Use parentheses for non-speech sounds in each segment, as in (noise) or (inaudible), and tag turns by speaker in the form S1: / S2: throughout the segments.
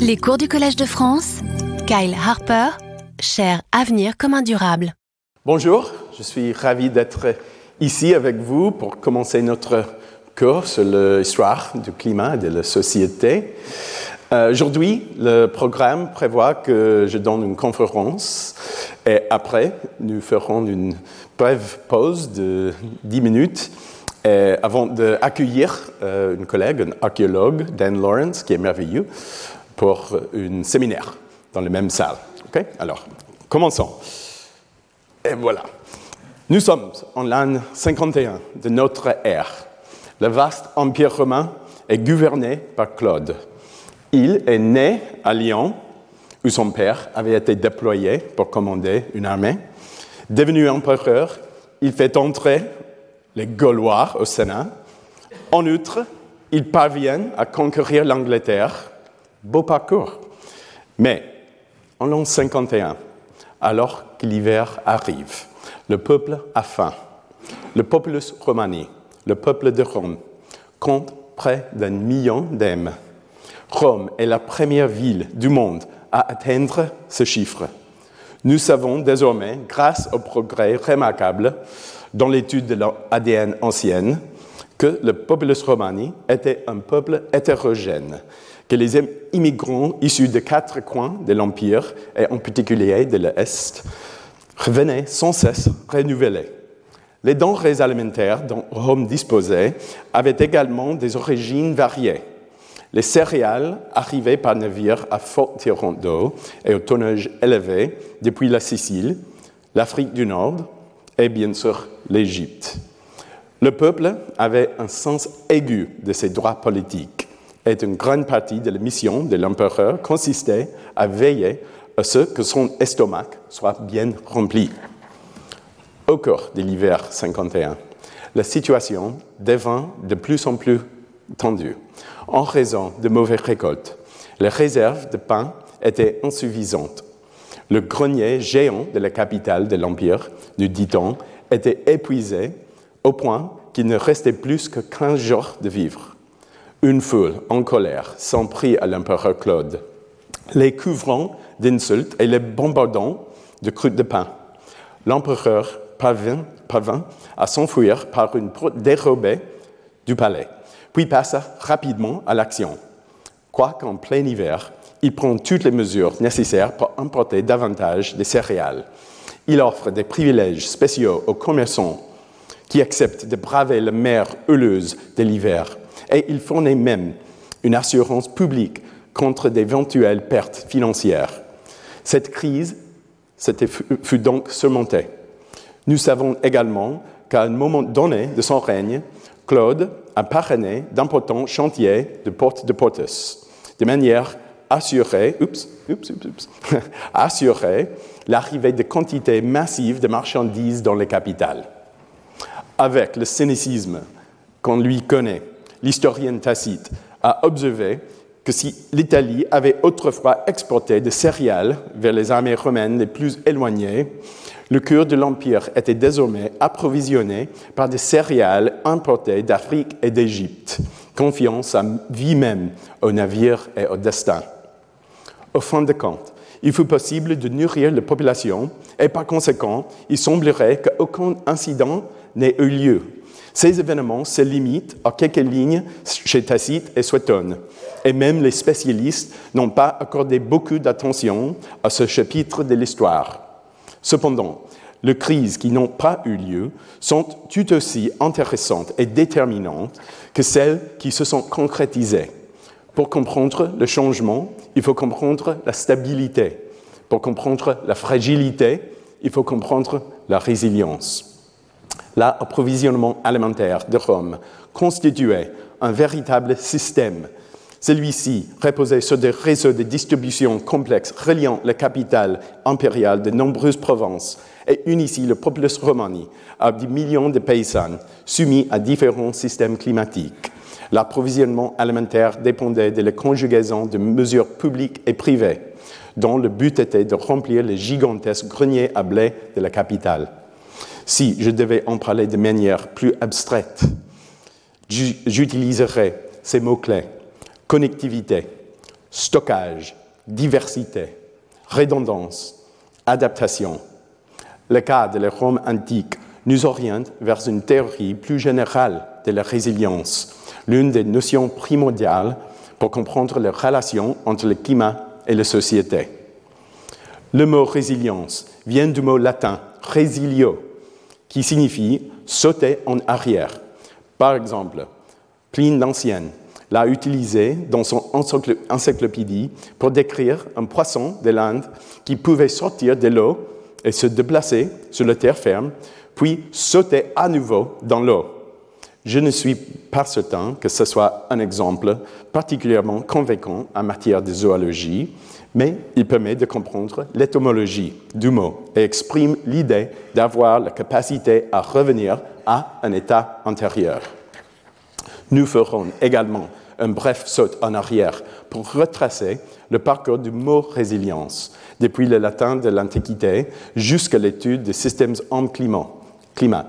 S1: Les cours du Collège de France, Kyle Harper, cher Avenir commun durable.
S2: Bonjour, je suis ravi d'être ici avec vous pour commencer notre cours sur l'histoire du climat et de la société. Euh, Aujourd'hui, le programme prévoit que je donne une conférence et après, nous ferons une brève pause de 10 minutes avant d'accueillir euh, une collègue, un archéologue, Dan Lawrence, qui est merveilleux, pour un séminaire dans la même salle. Ok? Alors, commençons. Et voilà. Nous sommes en l'an 51 de notre ère. Le vaste empire romain est gouverné par Claude. Il est né à Lyon, où son père avait été déployé pour commander une armée. Devenu empereur, il fait entrer les Gaulois au Sénat. En outre, il parvient à conquérir l'Angleterre. Beau parcours. Mais en l'an 51, alors que l'hiver arrive, le peuple a faim. Le populus romani, le peuple de Rome, compte près d'un million d'âmes. Rome est la première ville du monde à atteindre ce chiffre. Nous savons désormais, grâce au progrès remarquable dans l'étude de l'ADN ancienne, que le populus romani était un peuple hétérogène, que les immigrants issus de quatre coins de l'Empire, et en particulier de l'Est, revenaient sans cesse renouvelés. Les denrées alimentaires dont Rome disposait avaient également des origines variées. Les céréales arrivaient par navire à fort tirant d'eau et au tonnage élevé depuis la Sicile, l'Afrique du Nord et bien sûr l'Égypte. Le peuple avait un sens aigu de ses droits politiques et une grande partie de la mission de l'empereur consistait à veiller à ce que son estomac soit bien rempli. Au cours de l'hiver 51, la situation devint de plus en plus tendue en raison de mauvaises récoltes. Les réserves de pain étaient insuffisantes. Le grenier géant de la capitale de l'Empire, nous dit-on, était épuisé au point qu'il ne restait plus que 15 jours de vivre. Une foule en colère s'en prit à l'empereur Claude, les couvrant d'insultes et les bombardant de croûtes de pain. L'empereur parvint, parvint à s'enfuir par une porte dérobée du palais, puis passa rapidement à l'action. Quoiqu'en plein hiver, il prend toutes les mesures nécessaires pour importer davantage de céréales. Il offre des privilèges spéciaux aux commerçants qui acceptent de braver la mer heuleuse de l'hiver. Et il fournit même une assurance publique contre d'éventuelles pertes financières. Cette crise fut donc surmontée. Nous savons également qu'à un moment donné de son règne, Claude a parrainé d'importants chantiers de porte de portus, de manière à assurer, (laughs) assurer l'arrivée de quantités massives de marchandises dans les capitales. Avec le cynicisme qu'on lui connaît, l'historien Tacite a observé que si l'Italie avait autrefois exporté des céréales vers les armées romaines les plus éloignées, le cœur de l'Empire était désormais approvisionné par des céréales importées d'Afrique et d'Égypte, confiant sa vie même aux navires et au destin. Au fin de compte, il fut possible de nourrir la population et par conséquent, il semblerait qu'aucun incident n'ait eu lieu. Ces événements se limitent à quelques lignes chez Tacite et Suétone, et même les spécialistes n'ont pas accordé beaucoup d'attention à ce chapitre de l'histoire. Cependant, les crises qui n'ont pas eu lieu sont tout aussi intéressantes et déterminantes que celles qui se sont concrétisées. Pour comprendre le changement, il faut comprendre la stabilité. Pour comprendre la fragilité, il faut comprendre la résilience. L'approvisionnement alimentaire de Rome constituait un véritable système. Celui-ci reposait sur des réseaux de distribution complexes reliant la capitale impériale de nombreuses provinces et unissait le populus romani à des millions de paysans soumis à différents systèmes climatiques. L'approvisionnement alimentaire dépendait de la conjugaison de mesures publiques et privées, dont le but était de remplir les gigantesques greniers à blé de la capitale. Si je devais en parler de manière plus abstraite, j'utiliserais ces mots-clés connectivité, stockage, diversité, redondance, adaptation. Le cas de la Rome antique nous oriente vers une théorie plus générale de la résilience, l'une des notions primordiales pour comprendre les relations entre le climat et la société. Le mot résilience vient du mot latin resilio, qui signifie sauter en arrière. Par exemple, Pline l'Ancienne l'a utilisé dans son encyclopédie pour décrire un poisson de l'Inde qui pouvait sortir de l'eau et se déplacer sur la terre ferme, puis sauter à nouveau dans l'eau. Je ne suis pas certain que ce soit un exemple particulièrement convaincant en matière de zoologie, mais il permet de comprendre l'étymologie du mot et exprime l'idée d'avoir la capacité à revenir à un état antérieur. Nous ferons également un bref saut en arrière pour retracer le parcours du mot résilience, depuis le latin de l'Antiquité jusqu'à l'étude des systèmes en climat, climat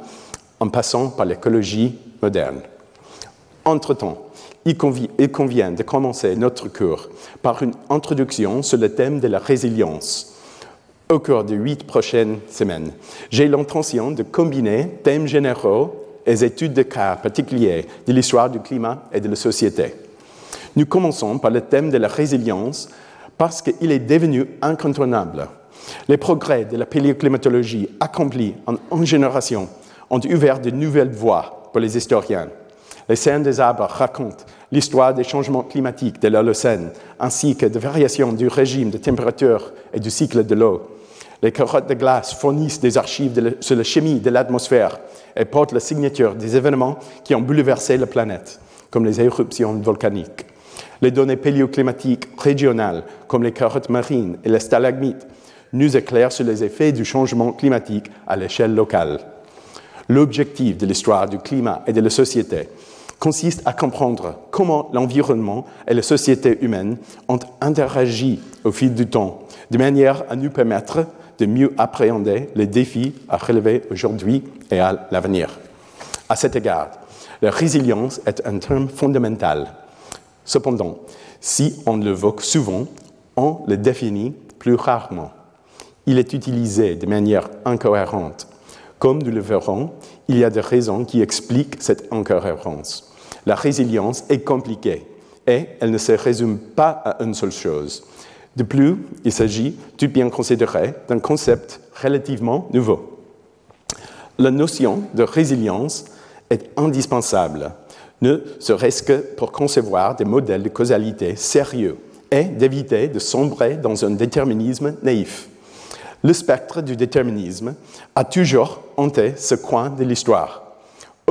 S2: en passant par l'écologie moderne. Entre-temps, il convient de commencer notre cours par une introduction sur le thème de la résilience. Au cours des huit prochaines semaines, j'ai l'intention de combiner thèmes généraux et études de cas particuliers de l'histoire du climat et de la société. Nous commençons par le thème de la résilience parce qu'il est devenu incontournable. Les progrès de la paléoclimatologie accomplis en une génération ont ouvert de nouvelles voies pour les historiens. Les scènes des arbres racontent l'histoire des changements climatiques de l'Holocène, ainsi que des variations du régime de température et du cycle de l'eau. Les carottes de glace fournissent des archives sur la chimie de l'atmosphère et portent la signature des événements qui ont bouleversé la planète, comme les éruptions volcaniques. Les données paléoclimatiques régionales, comme les carottes marines et les stalagmites, nous éclairent sur les effets du changement climatique à l'échelle locale. L'objectif de l'histoire du climat et de la société consiste à comprendre comment l'environnement et la société humaine ont interagi au fil du temps, de manière à nous permettre de mieux appréhender les défis à relever aujourd'hui et à l'avenir. À cet égard, la résilience est un terme fondamental. Cependant, si on l'évoque souvent, on le définit plus rarement. Il est utilisé de manière incohérente. Comme nous le verrons, il y a des raisons qui expliquent cette incohérence. La résilience est compliquée et elle ne se résume pas à une seule chose. De plus, il s'agit, tout bien considéré, d'un concept relativement nouveau. La notion de résilience est indispensable, ne serait-ce que pour concevoir des modèles de causalité sérieux et d'éviter de sombrer dans un déterminisme naïf. Le spectre du déterminisme a toujours hanté ce coin de l'histoire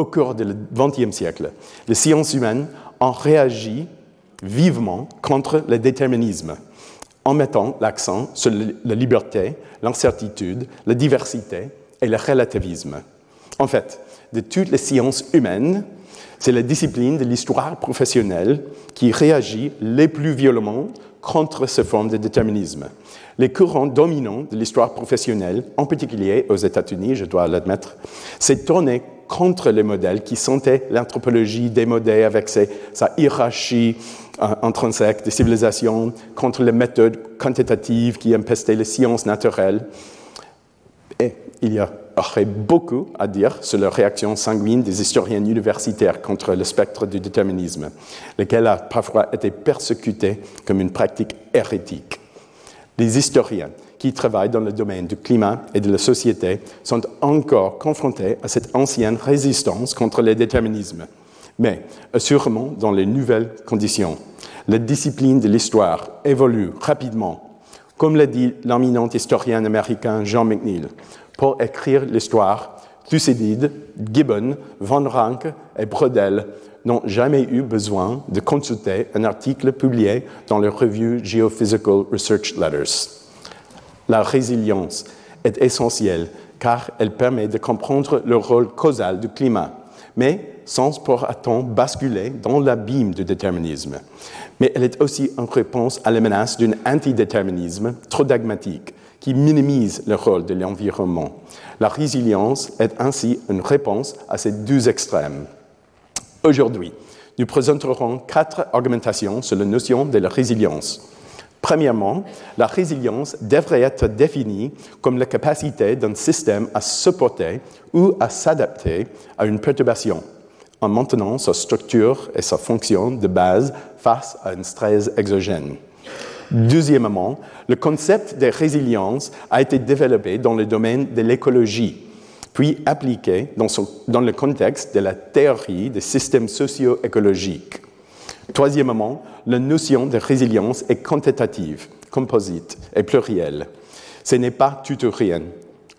S2: au cours du XXe siècle, les sciences humaines ont réagi vivement contre le déterminisme en mettant l'accent sur la liberté, l'incertitude, la diversité et le relativisme. En fait, de toutes les sciences humaines, c'est la discipline de l'histoire professionnelle qui réagit les plus violemment contre ce forme de déterminisme. Les courants dominants de l'histoire professionnelle, en particulier aux États-Unis, je dois l'admettre, s'est tourné contre les modèles qui sentaient l'anthropologie démodée avec sa hiérarchie euh, intrinsèque des civilisations, contre les méthodes quantitatives qui empestaient les sciences naturelles. Et il y aurait beaucoup à dire sur la réaction sanguine des historiens universitaires contre le spectre du déterminisme, lequel a parfois été persécuté comme une pratique hérétique. Les historiens qui travaillent dans le domaine du climat et de la société sont encore confrontés à cette ancienne résistance contre les déterminismes, mais sûrement dans les nouvelles conditions. La discipline de l'histoire évolue rapidement. Comme l'a dit l'éminent historien américain Jean McNeill, pour écrire l'histoire, Thucydide, Gibbon, Van Rank et Brodel n'ont jamais eu besoin de consulter un article publié dans la revue Geophysical Research Letters. La résilience est essentielle car elle permet de comprendre le rôle causal du climat, mais sans pour autant basculer dans l'abîme du déterminisme. Mais elle est aussi une réponse à la menace d'un antidéterminisme trop dogmatique qui minimise le rôle de l'environnement. La résilience est ainsi une réponse à ces deux extrêmes. Aujourd'hui, nous présenterons quatre argumentations sur la notion de la résilience. Premièrement, la résilience devrait être définie comme la capacité d'un système à supporter ou à s'adapter à une perturbation en maintenant sa structure et sa fonction de base face à un stress exogène. Deuxièmement, le concept de résilience a été développé dans le domaine de l'écologie, puis appliqué dans, dans, le contexte de la théorie des systèmes socio-écologiques. Troisièmement, la notion de résilience est quantitative, composite et plurielle. Ce n'est pas rien.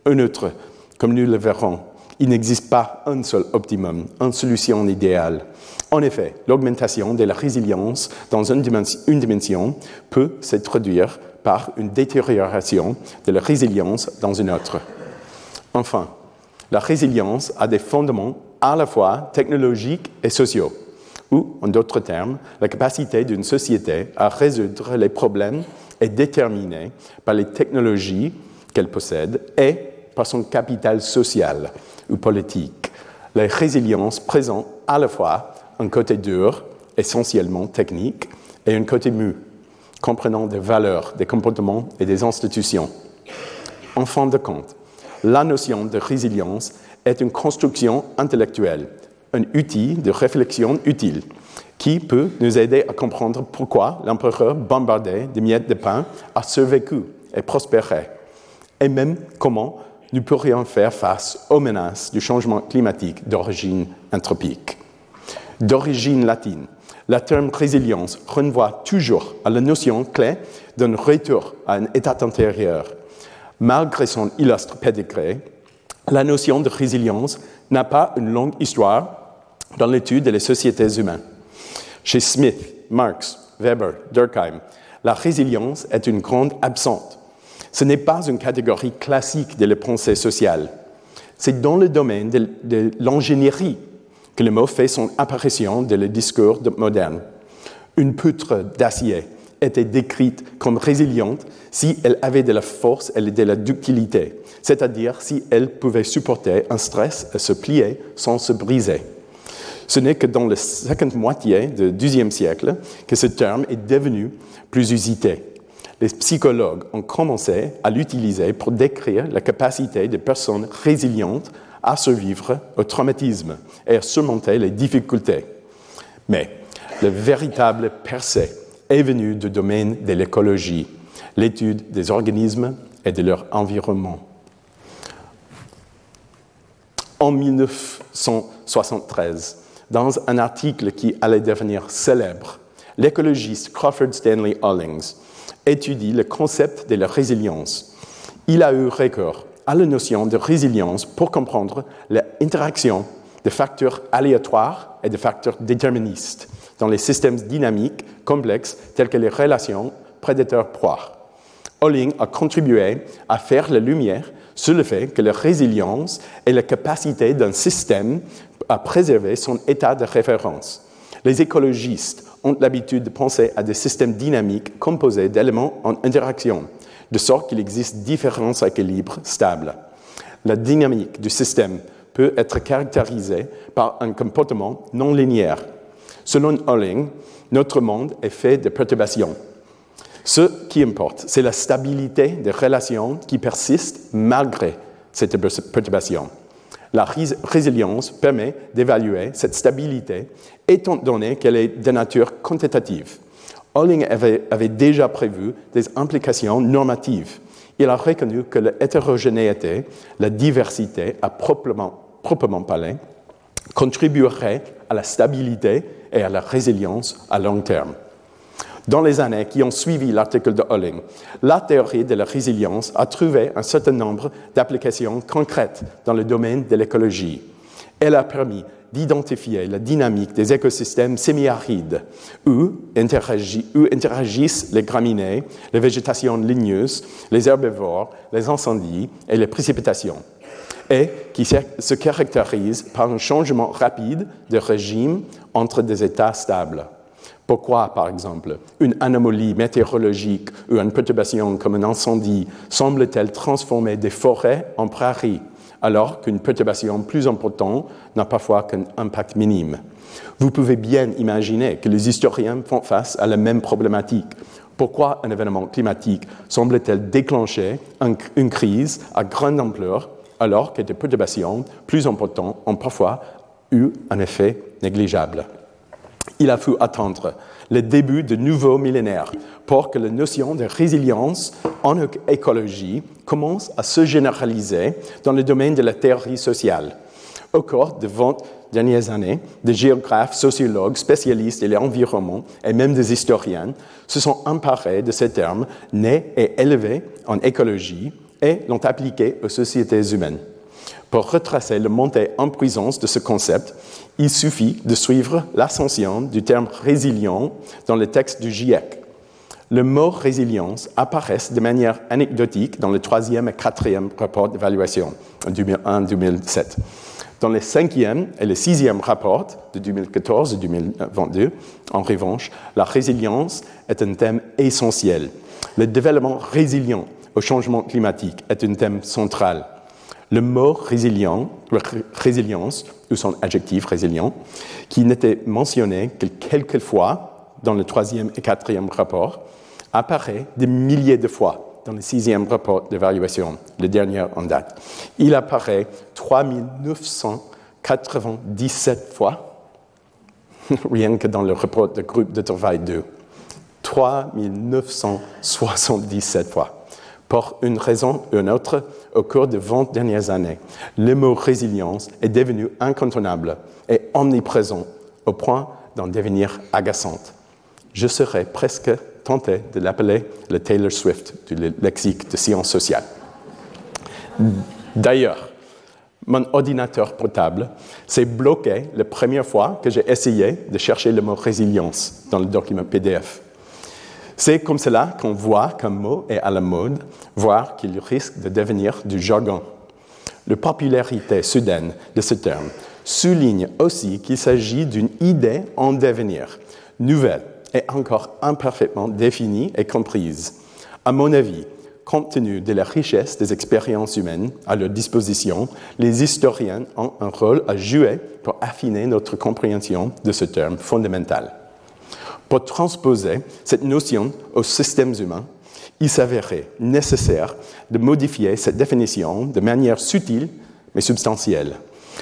S2: Un autre, comme nous le verrons, il n'existe pas un seul optimum, une solution idéale. En effet, l'augmentation de la résilience dans une dimension, peut se traduire par une détérioration de la résilience dans une autre. Enfin, la résilience a des fondements à la fois technologiques et sociaux, ou, en d'autres termes, la capacité d'une société à résoudre les problèmes est déterminée par les technologies qu'elle possède et par son capital social ou politique. La résilience présente à la fois un côté dur, essentiellement technique, et un côté mu, comprenant des valeurs, des comportements et des institutions. En fin de compte, la notion de résilience est une construction intellectuelle, un outil de réflexion utile qui peut nous aider à comprendre pourquoi l'empereur bombardé de miettes de pain a survécu et prospéré, et même comment nous pourrions faire face aux menaces du changement climatique d'origine anthropique d'origine latine. Le terme résilience renvoie toujours à la notion clé d'un retour à un état antérieur. Malgré son illustre pédigré, la notion de résilience n'a pas une longue histoire dans l'étude des sociétés humaines. Chez Smith, Marx, Weber, Durkheim, la résilience est une grande absente. Ce n'est pas une catégorie classique de la pensée sociale. C'est dans le domaine de, de l'ingénierie que le mot fait son apparition dans le discours moderne. Une poutre d'acier était décrite comme résiliente si elle avait de la force et de la ductilité, c'est-à-dire si elle pouvait supporter un stress et se plier sans se briser. Ce n'est que dans la seconde moitié du XIIe siècle que ce terme est devenu plus usité. Les psychologues ont commencé à l'utiliser pour décrire la capacité des personnes résilientes à survivre au traumatisme et à surmonter les difficultés. Mais le véritable percée est venu du domaine de l'écologie, l'étude des organismes et de leur environnement. En 1973, dans un article qui allait devenir célèbre, l'écologiste Crawford Stanley Hollings étudie le concept de la résilience. Il a eu recours à la notion de résilience pour comprendre l'interaction de facteurs aléatoires et de facteurs déterministes dans les systèmes dynamiques complexes tels que les relations prédateurs-proie. Holling a contribué à faire la lumière sur le fait que la résilience est la capacité d'un système à préserver son état de référence. Les écologistes ont l'habitude de penser à des systèmes dynamiques composés d'éléments en interaction, de sorte qu'il existe différents équilibres stables. La dynamique du système peut être caractérisée par un comportement non linéaire. Selon Holling, notre monde est fait de perturbations. Ce qui importe, c'est la stabilité des relations qui persistent malgré cette perturbation. La résilience permet d'évaluer cette stabilité étant donné qu'elle est de nature quantitative. Holling avait, déjà prévu des implications normatives. Il a reconnu que l'hétérogénéité, la diversité à proprement, proprement parler, contribuerait à la stabilité et à la résilience à long terme. Dans les années qui ont suivi l'article de Holling, la théorie de la résilience a trouvé un certain nombre d'applications concrètes dans le domaine de l'écologie. Elle a permis d'identifier la dynamique des écosystèmes semi-arides où, interagissent les graminées, les végétations ligneuses, les herbivores, les incendies et les précipitations, et qui se caractérisent par un changement rapide de régime entre des états stables. Pourquoi, par exemple, une anomalie météorologique ou une perturbation comme un incendie semble-t-elle transformer des forêts en prairies? Alors qu'une perturbation plus importante n'a parfois qu'un impact minime. Vous pouvez bien imaginer que les historiens font face à la même problématique. Pourquoi un événement climatique semble-t-il déclencher une crise à grande ampleur alors que des perturbations plus importantes ont parfois eu un effet négligeable? Il a fallu attendre le début de nouveaux millénaires pour que la notion de résilience en écologie commence à se généraliser dans le domaine de la théorie sociale. Au cours des 20 dernières années, des géographes, sociologues, spécialistes de l'environnement et même des historiens se sont emparés de ces termes nés et élevés en écologie et l'ont appliqué aux sociétés humaines. Pour retracer le montée en puissance de ce concept, il suffit de suivre l'ascension du terme résilient dans le texte du GIEC. Le mot résilience apparaît de manière anecdotique dans le troisième et quatrième rapport d'évaluation en 2001-2007. Dans le cinquième et le sixième rapport de 2014 et 2022, en revanche, la résilience est un thème essentiel. Le développement résilient au changement climatique est un thème central. Le mot résilient, résilience, ou son adjectif résilient, qui n'était mentionné que quelques fois dans le troisième et quatrième rapport, apparaît des milliers de fois dans le sixième rapport d'évaluation, le dernier en date. Il apparaît 3997 fois, (laughs) rien que dans le rapport de groupe de travail 2. 3977 fois pour une raison ou une autre au cours des 20 dernières années. Le mot résilience est devenu incontournable et omniprésent au point d'en devenir agaçante. Je serais presque tenté de l'appeler le Taylor Swift du lexique de sciences sociales. D'ailleurs, mon ordinateur portable s'est bloqué la première fois que j'ai essayé de chercher le mot résilience dans le document PDF. C'est comme cela qu'on voit qu'un mot est à la mode, voire qu'il risque de devenir du jargon. La popularité soudaine de ce terme souligne aussi qu'il s'agit d'une idée en devenir, nouvelle et encore imparfaitement définie et comprise. À mon avis, compte tenu de la richesse des expériences humaines à leur disposition, les historiens ont un rôle à jouer pour affiner notre compréhension de ce terme fondamental. Pour transposer cette notion aux systèmes humains, il s'avérait nécessaire de modifier cette définition de manière subtile mais substantielle.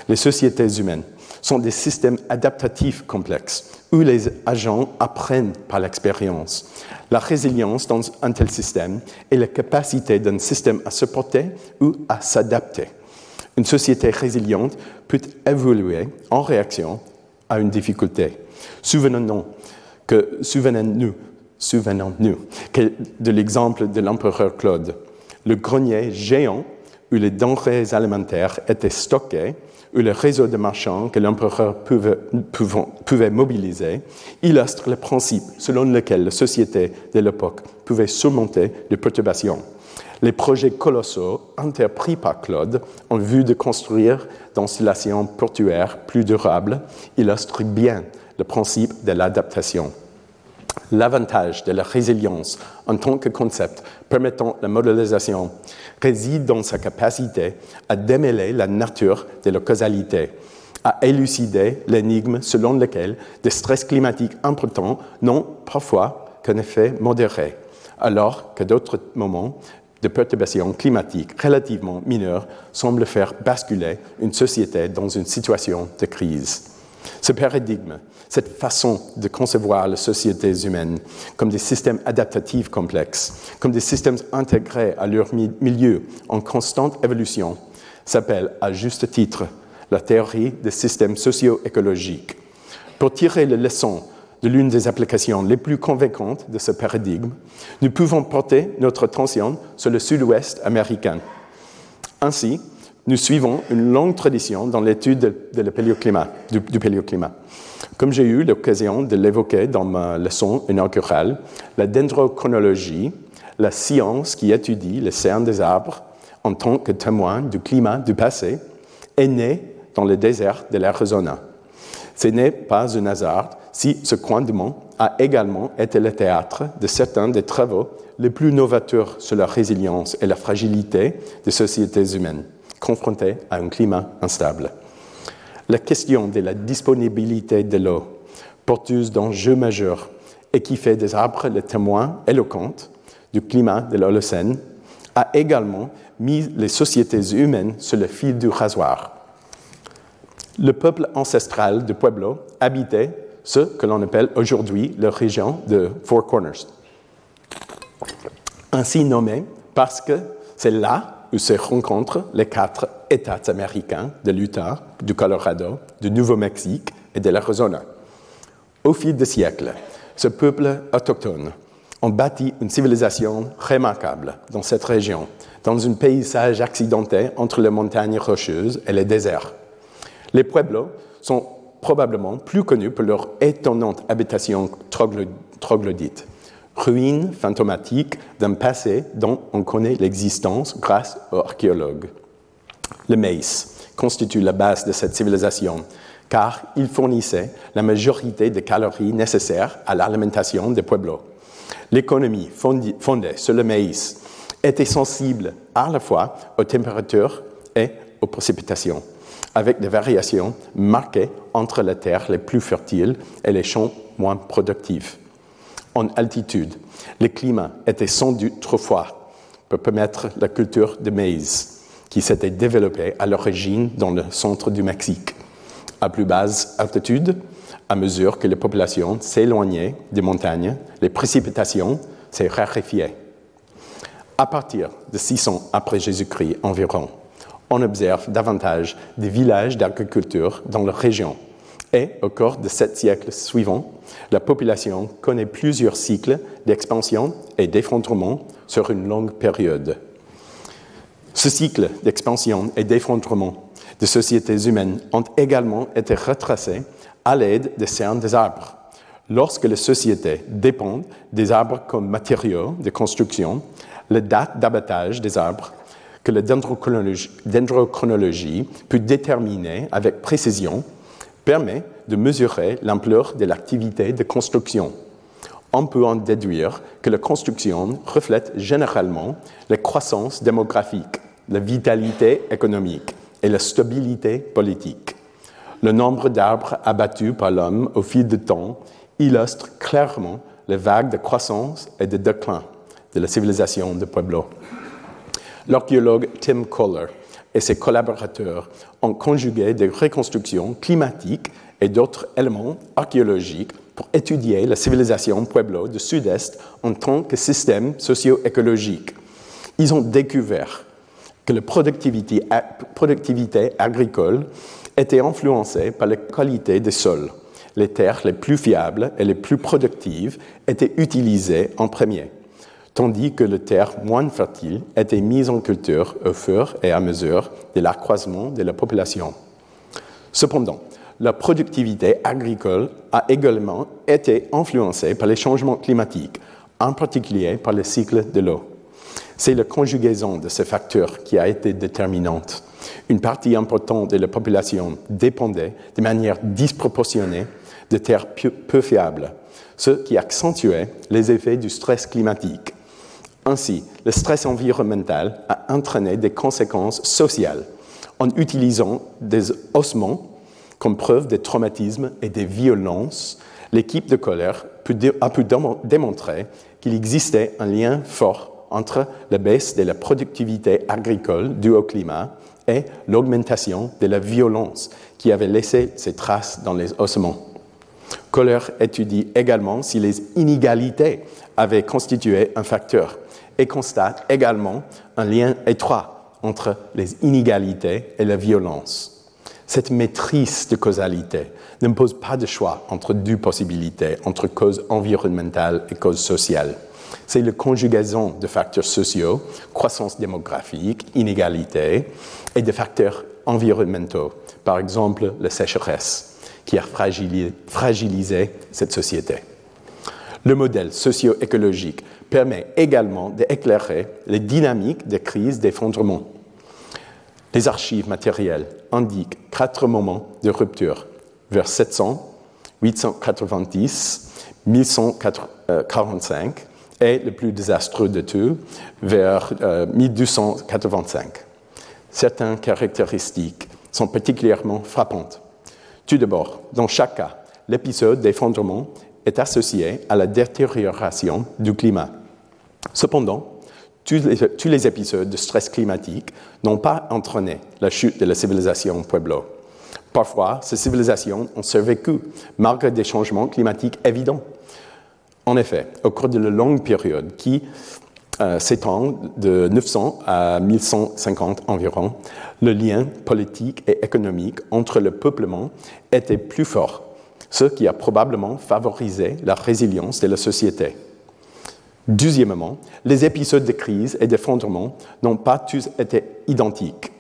S2: Les sociétés humaines sont des systèmes adaptatifs complexes où les agents apprennent par l'expérience. La résilience dans un tel système est la capacité d'un système à se porter ou à s'adapter. Une société résiliente peut évoluer en réaction à une difficulté. Souvenons-nous que souvenons-nous, souvenons-nous de l'exemple de l'empereur Claude. Le grenier géant où les denrées alimentaires étaient stockées, où le réseau de marchands que l'empereur pouvait, mobiliser, illustre le principe selon lequel la société de l'époque pouvait surmonter les perturbations. Les projets colossaux entrepris par Claude en vue de construire d'installations portuaires plus durables illustrent bien le principe de l'adaptation. L'avantage de la résilience en tant que concept permettant la modélisation réside dans sa capacité à démêler la nature de la causalité, à élucider l'énigme selon lequel des stress climatiques importants n'ont parfois qu'un effet modéré, alors que d'autres moments de perturbations climatiques relativement mineures semblent faire basculer une société dans une situation de crise. Ce paradigme, cette façon de concevoir les sociétés humaines comme des systèmes adaptatifs complexes, comme des systèmes intégrés à leur milieu en constante évolution, s'appelle à juste titre la théorie des systèmes socio-écologiques. Pour tirer les leçons de l'une des applications les plus convaincantes de ce paradigme, nous pouvons porter notre attention sur le sud-ouest américain. Ainsi, nous suivons une longue tradition dans l'étude de, du, du paléoclimat. Comme j'ai eu l'occasion de l'évoquer dans ma leçon inaugurale, la dendrochronologie, la science qui étudie le cernes des arbres en tant que témoin du climat du passé, est née dans le désert de l'Arizona. Ce n'est pas un hasard si ce coin du monde a également été le théâtre de certains des travaux les plus novateurs sur la résilience et la fragilité des sociétés humaines confrontés à un climat instable. La question de la disponibilité de l'eau, porteuse d'enjeux majeurs et qui fait des arbres le témoin éloquent du climat de l'Holocène, a également mis les sociétés humaines sur le fil du rasoir. Le peuple ancestral de Pueblo habitait ce que l'on appelle aujourd'hui la région de Four Corners. Ainsi nommé parce que c'est là où se rencontrent les quatre États américains de l'Utah, du Colorado, du Nouveau-Mexique et de l'Arizona. Au fil des siècles, ce peuple autochtone a bâti une civilisation remarquable dans cette région, dans un paysage accidenté entre les montagnes rocheuses et les déserts. Les Pueblos sont probablement plus connus pour leur étonnante habitation troglodyte, ruines fantomatiques d'un passé dont on connaît l'existence grâce aux archéologues. Le maïs constitue la base de cette civilisation, car il fournissait la majorité des calories nécessaires à l'alimentation des Pueblos. L'économie fondée sur le maïs était sensible à la fois aux températures et aux précipitations avec des variations marquées entre les terres les plus fertiles et les champs moins productifs. En altitude, le climat était sans doute trop froid pour permettre la culture de maïs, qui s'était développée à l'origine dans le centre du Mexique. À plus basse altitude, à mesure que les populations s'éloignaient des montagnes, les précipitations s'est raréfiées. À partir de 600 après Jésus-Christ environ, on observe davantage des villages d'agriculture dans la région. Et au cours de sept siècles suivants, la population connaît plusieurs cycles d'expansion et d'effondrement sur une longue période. Ce cycle d'expansion et d'effondrement des sociétés humaines ont également été retracés à l'aide des cernes des arbres. Lorsque les sociétés dépendent des arbres comme matériaux de construction, la date d'abattage des arbres que la dendrochronologie, peut déterminer avec précision permet de mesurer l'ampleur de l'activité de construction. On peut en déduire que la construction reflète généralement la croissance démographique, la vitalité économique et la stabilité politique. Le nombre d'arbres abattus par l'homme au fil du temps illustre clairement les vagues de croissance et de déclin de la civilisation de Pueblo l'archéologue Tim Kohler et ses collaborateurs ont conjugué des reconstructions climatiques et d'autres éléments archéologiques pour étudier la civilisation Pueblo du Sud-Est en tant que système socio-écologique. Ils ont découvert que la productivité, productivité agricole était influencée par la qualité des sols. Les terres les plus fiables et les plus productives étaient utilisées en premier tandis que les terres moins fertiles étaient mises en culture au fur et à mesure de l'accroissement de la population. Cependant, la productivité agricole a également été influencée par les changements climatiques, en particulier par le cycle de l'eau. C'est la conjugaison de ces facteurs qui a été déterminante. Une partie importante de la population dépendait de manière disproportionnée de terres peu fiables, ce qui accentuait les effets du stress climatique. Ainsi, le stress environnemental a entraîné des conséquences sociales en utilisant des ossements comme preuve des traumatismes et des violences. L'équipe de colère a pu démontrer qu'il existait un lien fort entre la baisse de la productivité agricole due au climat et l'augmentation de la violence qui avait laissé ses traces dans les ossements. Kohler étudie également si les inégalités avaient constitué un facteur et constate également un lien étroit entre les inégalités et la violence. Cette maîtrise de causalité n'impose pas de choix entre deux possibilités, entre cause environnementale et cause sociale. C'est la conjugaison de facteurs sociaux, croissance démographique, inégalité, et de facteurs environnementaux, par exemple la sécheresse, qui a fragilisé cette société. Le modèle socio-écologique permet également d'éclairer les dynamiques des crises d'effondrement. Les archives matérielles indiquent quatre moments de rupture vers 700, 890, 1145 et le plus désastreux de tous vers 1285. Euh, certaines caractéristiques sont particulièrement frappantes. Tout d'abord, dans chaque cas, l'épisode d'effondrement est associé à la détérioration du climat. Cependant, tous les, épisodes de stress climatique n'ont pas entraîné la chute de la civilisation Pueblo. Parfois, ces civilisations ont survécu malgré des changements climatiques évidents. En effet, au cours de la longue période qui euh, s'étend de 900 à 1150 environ, le lien politique et économique entre le peuplement était plus fort, ce qui a probablement favorisé la résilience de la société. Deuxièmement, les épisodes de crise et d'effondrement n'ont pas tous été identiques.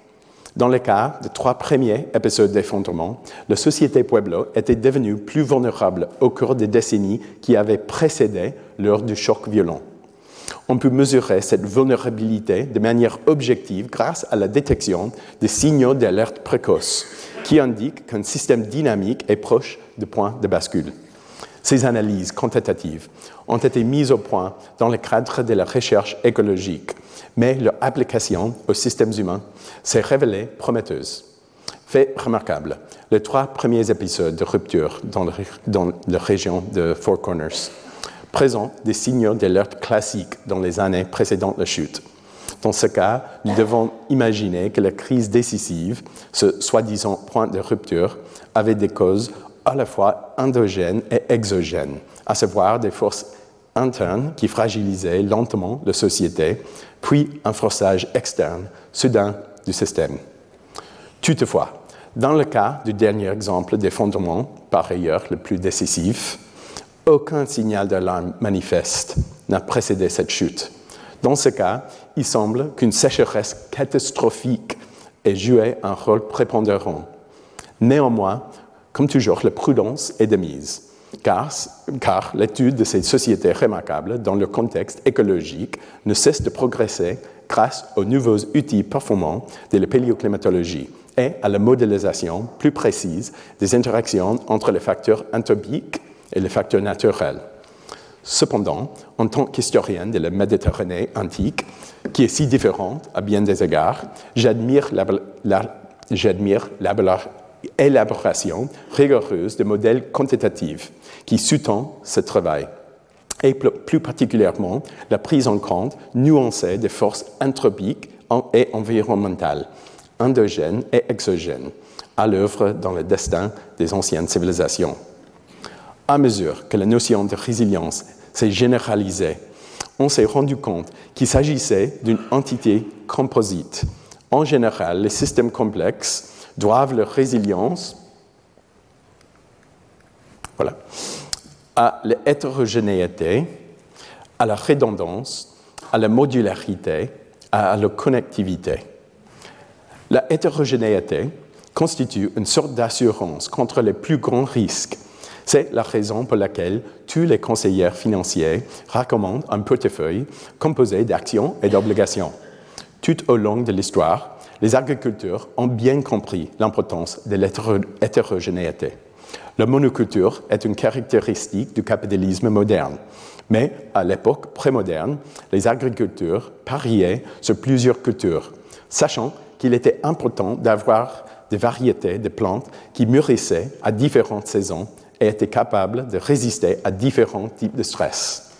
S2: Dans le cas des trois premiers épisodes d'effondrement, la société Pueblo était devenue plus vulnérable au cours des décennies qui avaient précédé l'heure du choc violent. On peut mesurer cette vulnérabilité de manière objective grâce à la détection des signaux d'alerte précoce qui indiquent qu'un système dynamique est proche du point de bascule. Ces analyses quantitatives ont été mises au point dans le cadre de la recherche écologique, mais leur application aux systèmes humains s'est révélée prometteuse. Fait remarquable, les trois premiers épisodes de rupture dans, la région de Four Corners présentent des signaux d'alerte classiques dans les années précédant la chute. Dans ce cas, nous devons imaginer que la crise décisive, ce soi-disant point de rupture, avait des causes à la fois endogènes et exogènes, à savoir des forces internes qui fragilisaient lentement la société, puis un forçage externe, soudain, du système. Toutefois, dans le cas du dernier exemple d'effondrement, par ailleurs le plus décisif, aucun signal d'alarme manifeste n'a précédé cette chute. Dans ce cas, il semble qu'une sécheresse catastrophique ait joué un rôle prépondérant. Néanmoins, comme toujours, la prudence est de mise, car, l'étude de ces sociétés remarquables dans le contexte écologique ne cesse de progresser grâce aux nouveaux outils performants de la paléoclimatologie et à la modélisation plus précise des interactions entre les facteurs anthropiques et les facteurs naturels. Cependant, en tant qu'historien de la Méditerranée antique, qui est si différente à bien des égards, j'admire l'élaboration rigoureuse de modèles quantitatifs qui sous-tend ce travail, et plus particulièrement la prise en compte nuancée des forces anthropiques et environnementales, endogènes et exogènes, à l'œuvre dans le destin des anciennes civilisations. À mesure que la notion de résilience s'est généralisée, on s'est rendu compte qu'il s'agissait d'une entité composite. En général, les systèmes complexes doivent leur résilience voilà, à l'hétérogénéité, à la redondance, à la modularité, à la connectivité. La hétérogénéité constitue une sorte d'assurance contre les plus grands risques c'est la raison pour laquelle tous les conseillers financiers recommandent un portefeuille composé d'actions et d'obligations. Tout au long de l'histoire, les agriculteurs ont bien compris l'importance de l'hétérogénéité. La monoculture est une caractéristique du capitalisme moderne, mais à l'époque prémoderne, les agriculteurs pariaient sur plusieurs cultures, sachant qu'il était important d'avoir des variétés de plantes qui mûrissaient à différentes saisons et était capable de résister à différents types de stress.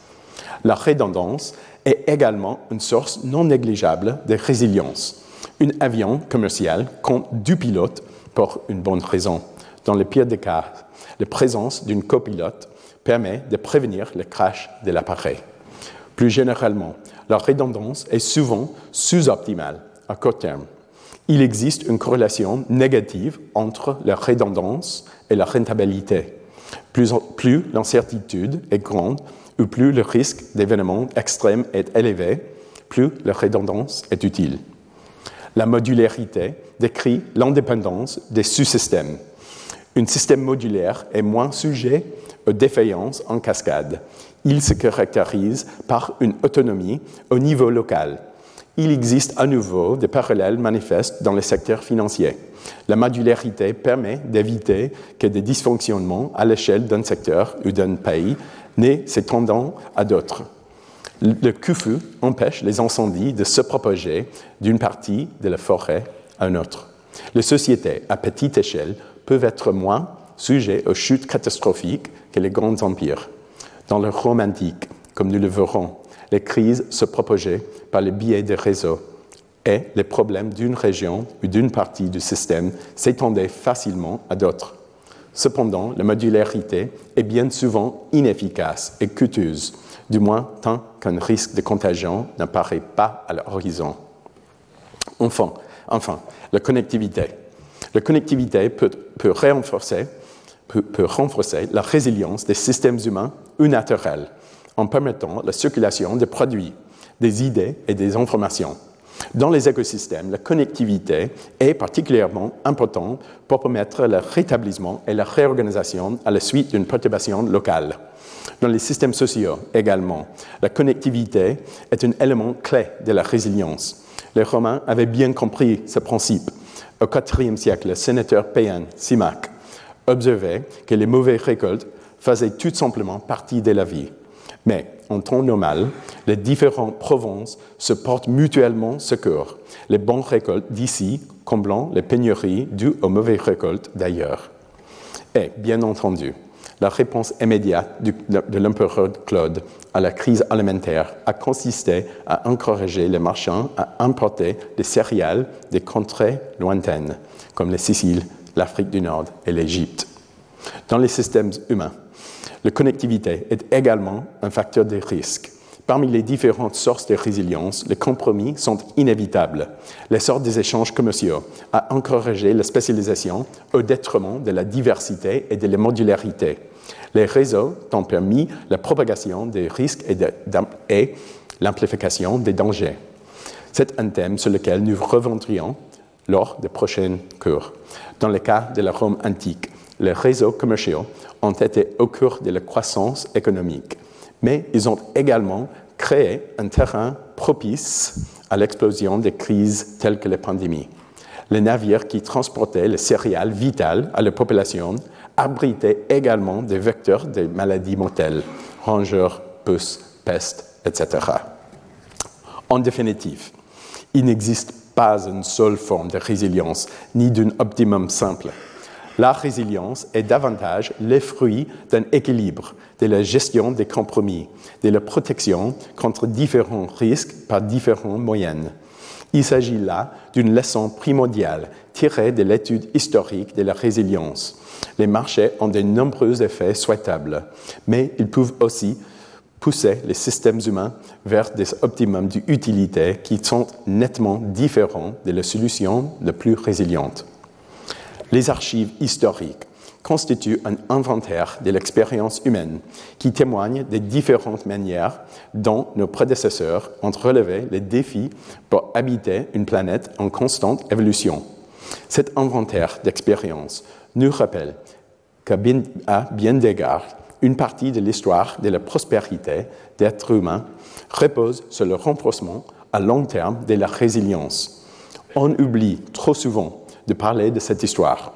S2: La redondance est également une source non négligeable de résilience. Un avion commercial compte deux pilotes pour une bonne raison. Dans le pire des cas, la présence d'une copilote permet de prévenir le crash de l'appareil. Plus généralement, la redondance est souvent sous-optimale à court terme. Il existe une corrélation négative entre la redondance et la rentabilité. Plus, l'incertitude est grande ou plus le risque d'événements extrêmes est élevé, plus la redondance est utile. La modularité décrit l'indépendance des sous-systèmes. Un système modulaire est moins sujet aux défaillances en cascade. Il se caractérise par une autonomie au niveau local. Il existe à nouveau des parallèles manifestes dans le secteur financier. La modularité permet d'éviter que des dysfonctionnements à l'échelle d'un secteur ou d'un pays n'aient s'étendant à d'autres. Le CUFU empêche les incendies de se propager d'une partie de la forêt à un autre. Les sociétés à petite échelle peuvent être moins sujets aux chutes catastrophiques que les grands empires. Dans le Rome antique, comme nous le verrons, les crises se propageaient par le biais des réseaux et les problèmes d'une région ou d'une partie du système s'étendaient facilement à d'autres. Cependant, la modularité est bien souvent inefficace et coûteuse, du moins tant qu'un risque de contagion n'apparaît pas à l'horizon. Enfin, enfin, la connectivité. La connectivité peut, renforcer, peut renforcer la résilience des systèmes humains ou naturels en permettant la circulation des produits, des idées et des informations. Dans les écosystèmes, la connectivité est particulièrement importante pour permettre le rétablissement et la réorganisation à la suite d'une perturbation locale. Dans les systèmes sociaux également, la connectivité est un élément clé de la résilience. Les Romains avaient bien compris ce principe. Au IVe siècle, le sénateur païen Simac observait que les mauvaises récoltes faisaient tout simplement partie de la vie. Mais en temps normal, les différentes provinces se portent mutuellement secours. Les bonnes récoltes d'ici comblant les pénuries dues aux mauvaises récoltes d'ailleurs. Et, bien entendu, la réponse immédiate de l'empereur Claude à la crise alimentaire a consisté à encourager les marchands à importer des céréales des contrées lointaines, comme les Siciles, l'Afrique du Nord et l'Égypte. Dans les systèmes humains, la connectivité est également un facteur de risque. Parmi les différentes sources de résilience, les compromis sont inévitables. L'essor des échanges commerciaux a encouragé la spécialisation au détriment de la diversité et de la modularité. Les réseaux ont permis la propagation des risques et, l'amplification des dangers. C'est un thème sur lequel nous reviendrions lors des prochains cours. Dans le cas de la Rome antique, les réseaux commerciaux ont été au cœur de la croissance économique, mais ils ont également créé un terrain propice à l'explosion des crises telles que les pandémies. Les navires qui transportaient les céréales vitales à la population abritaient également des vecteurs de maladies mortelles, rongeurs, puces, peste, etc. En définitive, il n'existe pas une seule forme de résilience, ni d'un optimum simple. La résilience est davantage le fruit d'un équilibre, de la gestion des compromis, de la protection contre différents risques par différents moyens. Il s'agit là d'une leçon primordiale tirée de l'étude historique de la résilience. Les marchés ont de nombreux effets souhaitables, mais ils peuvent aussi pousser les systèmes humains vers des optimums d'utilité qui sont nettement différents de la solution la plus résiliente. Les archives historiques constituent un inventaire de l'expérience humaine qui témoigne des différentes manières dont nos prédécesseurs ont relevé les défis pour habiter une planète en constante évolution. Cet inventaire d'expérience nous rappelle qu'à bien d'égards, une partie de l'histoire de la prospérité d'êtres humains repose sur le renforcement à long terme de la résilience. On oublie trop souvent de parler de cette histoire.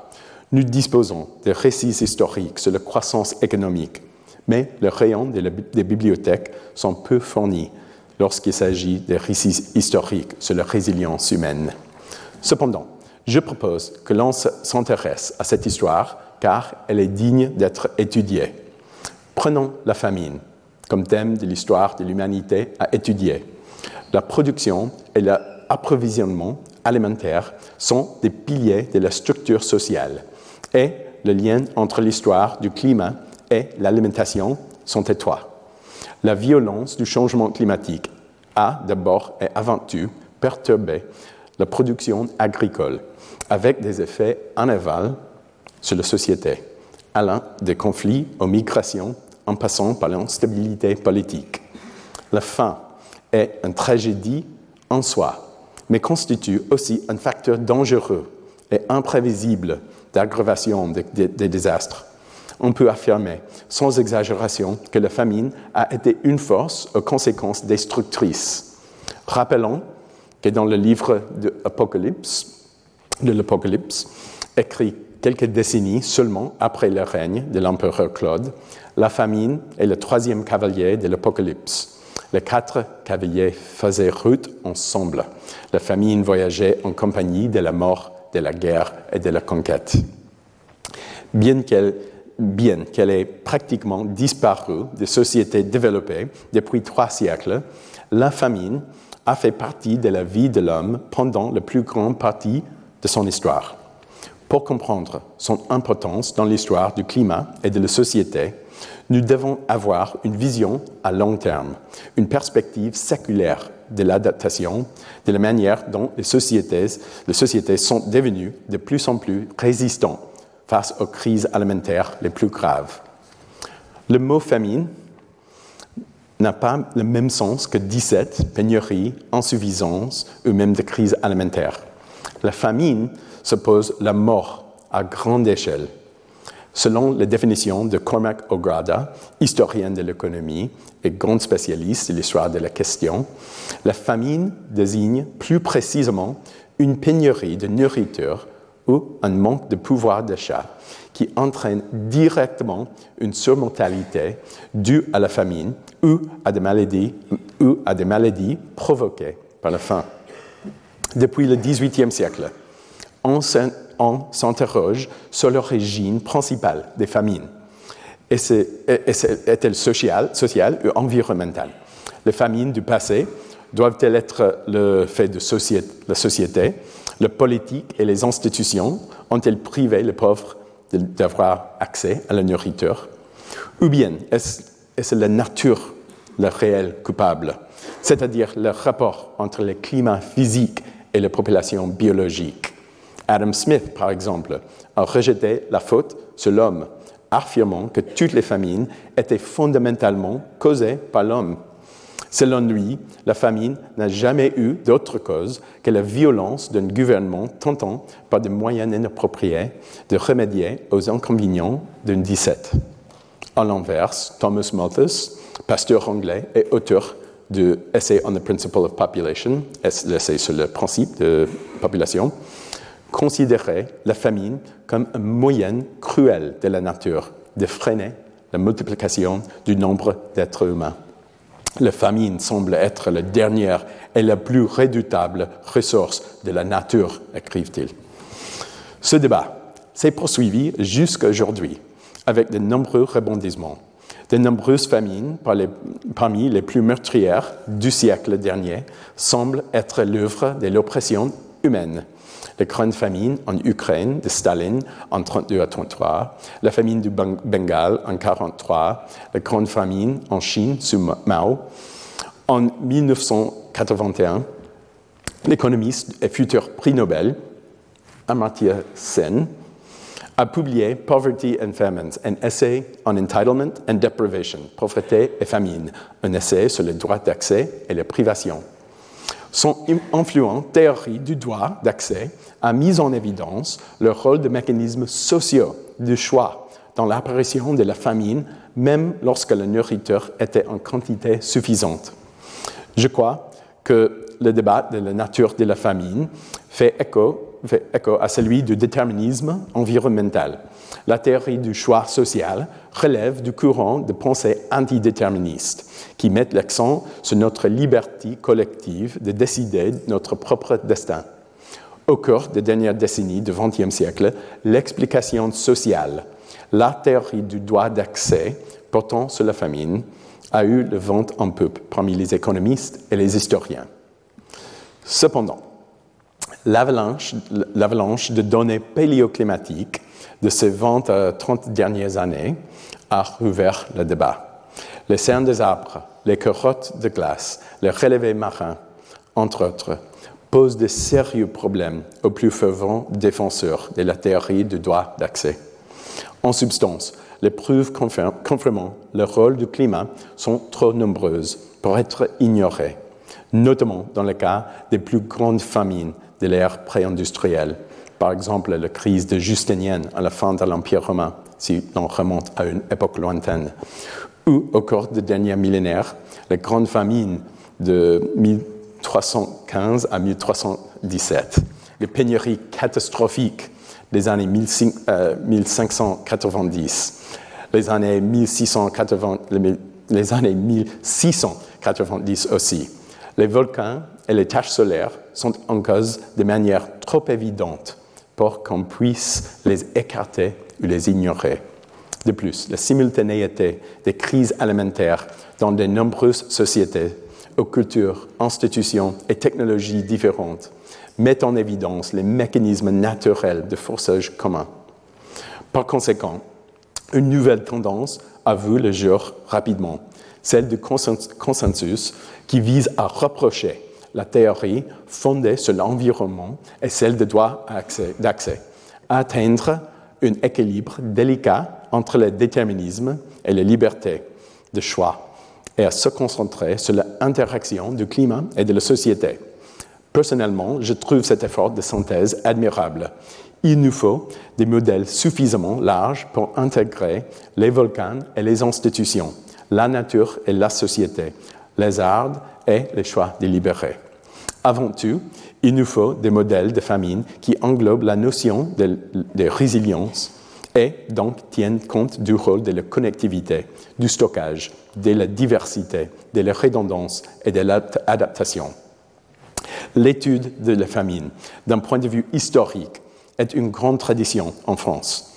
S2: Nous disposons de récits historiques sur la croissance économique, mais les rayons des bibliothèques sont peu fournis lorsqu'il s'agit des récits historiques sur la résilience humaine. Cependant, je propose que l'on s'intéresse à cette histoire car elle est digne d'être étudiée. Prenons la famine comme thème de l'histoire de l'humanité à étudier. La production et l'approvisionnement alimentaires sont des piliers de la structure sociale et le lien entre l'histoire du climat et l'alimentation sont étroits. La violence du changement climatique a d'abord et avant tout perturbé la production agricole avec des effets en aval sur la société, allant des conflits aux migrations en passant par l'instabilité politique. La faim est une tragédie en soi mais constitue aussi un facteur dangereux et imprévisible d'aggravation des, désastres. On peut affirmer, sans exagération, que la famine a été une force aux conséquences destructrices. Rappelons que dans le livre de l'Apocalypse, écrit quelques décennies seulement après le règne de l'empereur Claude, la famine est le troisième cavalier de l'Apocalypse. Les quatre cavaliers faisaient route ensemble. La famine voyageait en compagnie de la mort, de la guerre et de la conquête. Bien qu'elle bien qu'elle ait pratiquement disparu des sociétés développées depuis trois siècles, la famine a fait partie de la vie de l'homme pendant la plus grande partie de son histoire. Pour comprendre son importance dans l'histoire du climat et de la société, nous devons avoir une vision à long terme, une perspective séculaire de l'adaptation, de la manière dont les sociétés, les sociétés sont devenues de plus en plus résistantes face aux crises alimentaires les plus graves. Le mot famine n'a pas le même sens que 17, pénurie, insuffisance ou même de crise alimentaire. La famine suppose la mort à grande échelle. Selon les définitions de Cormac O'Grada, historien de l'économie et grand spécialiste de l'histoire de la question, la famine désigne plus précisément une pénurie de nourriture ou un manque de pouvoir d'achat qui entraîne directement une surmortalité due à la famine ou à des maladies, ou à des maladies provoquées par la faim. Depuis le XVIIIe siècle, on s'interroge sur l'origine principale des famines. Est-elle sociale, sociale ou environnementale? Les famines du passé doivent-elles être le fait de la société? La politique et les institutions ont-elles privé les pauvres d'avoir accès à la nourriture? Ou bien est-ce la nature la réelle coupable, c'est-à-dire le rapport entre le climat physique et la population biologique Adam Smith, par exemple, a rejeté la faute sur l'homme, affirmant que toutes les famines étaient fondamentalement causées par l'homme. Selon lui, la famine n'a jamais eu d'autre cause que la violence d'un gouvernement tentant, par des moyens inappropriés, de remédier aux inconvénients d'une disette. À l'inverse, Thomas Malthus, pasteur anglais et auteur de Essay on the Principle of Population, l'essai sur le principe de population, considérait la famine comme un moyen cruel de la nature de freiner la multiplication du nombre d'êtres humains. La famine semble être la dernière et la plus redoutable ressource de la nature, écrivent-ils. Ce débat s'est poursuivi jusqu'à aujourd'hui avec de nombreux rebondissements. De nombreuses famines, parmi les plus meurtrières du siècle dernier, semblent être l'œuvre de l'oppression humaine la grande famine en Ukraine de Staline en 32 à 33, la famine du Bengale en 43, la grande famine en Chine sous Mao. En 1981, l'économiste et futur prix Nobel, Amartya Sen, a publié Poverty and Famines, un essai on entitlement and deprivation, pauvreté et famine, un essai sur le droit d'accès et les privations. Son influente théorie du droit d'accès a mis en évidence le rôle de mécanismes sociaux de choix dans l'apparition de la famine, même lorsque la nourriture était en quantité suffisante. Je crois que le débat de la nature de la famine fait écho, fait écho à celui du déterminisme environnemental. La théorie du choix social relève du courant de pensée antidéterministe qui met l'accent sur notre liberté collective de décider de notre propre destin. Au cours des dernières décennies du XXe siècle, l'explication sociale, la théorie du droit d'accès portant sur la famine, a eu le vent en poupe parmi les économistes et les historiens. Cependant, l'avalanche de données paléoclimatiques de ces 20 à 30 dernières années a rouvert le débat. Les cernes des arbres, les carottes de glace, les relevés marins, entre autres, posent de sérieux problèmes aux plus fervents défenseurs de la théorie du droit d'accès. En substance, les preuves confirmant le rôle du climat sont trop nombreuses pour être ignorées, notamment dans le cas des plus grandes famines de l'ère pré-industrielle, par exemple la crise de Justinienne à la fin de l'Empire romain, si l'on remonte à une époque lointaine, ou au cours des derniers millénaires, la grande famine de 1315 à 1317, les pénuries catastrophiques des années 1590, les années, 1680, les années 1690 1690 aussi. Les volcans et les taches solaires sont en cause de manière trop évidente pour qu'on puisse les écarter ou les ignorer. De plus, la simultanéité des crises alimentaires dans de nombreuses sociétés, aux cultures, institutions et technologies différentes met en évidence les mécanismes naturels de forçage commun. Par conséquent, une nouvelle tendance a vu le jour rapidement, celle du consensus qui vise à rapprocher la théorie fondée sur l'environnement et celle de droit d'accès, atteindre un équilibre délicat entre le déterminisme et la liberté de choix et à se concentrer sur l'interaction du climat et de la société. Personnellement, je trouve cet effort de synthèse admirable. Il nous faut des modèles suffisamment larges pour intégrer les volcans et les institutions, la nature et la société, les arts et les choix délibérés. Avant tout, il nous faut des modèles de famine qui englobent la notion de, résilience et donc tiennent compte du rôle de la connectivité, du stockage, de la diversité, de la redondance et de l'adaptation. L'étude de la famine, d'un point de vue historique, est une grande tradition en France.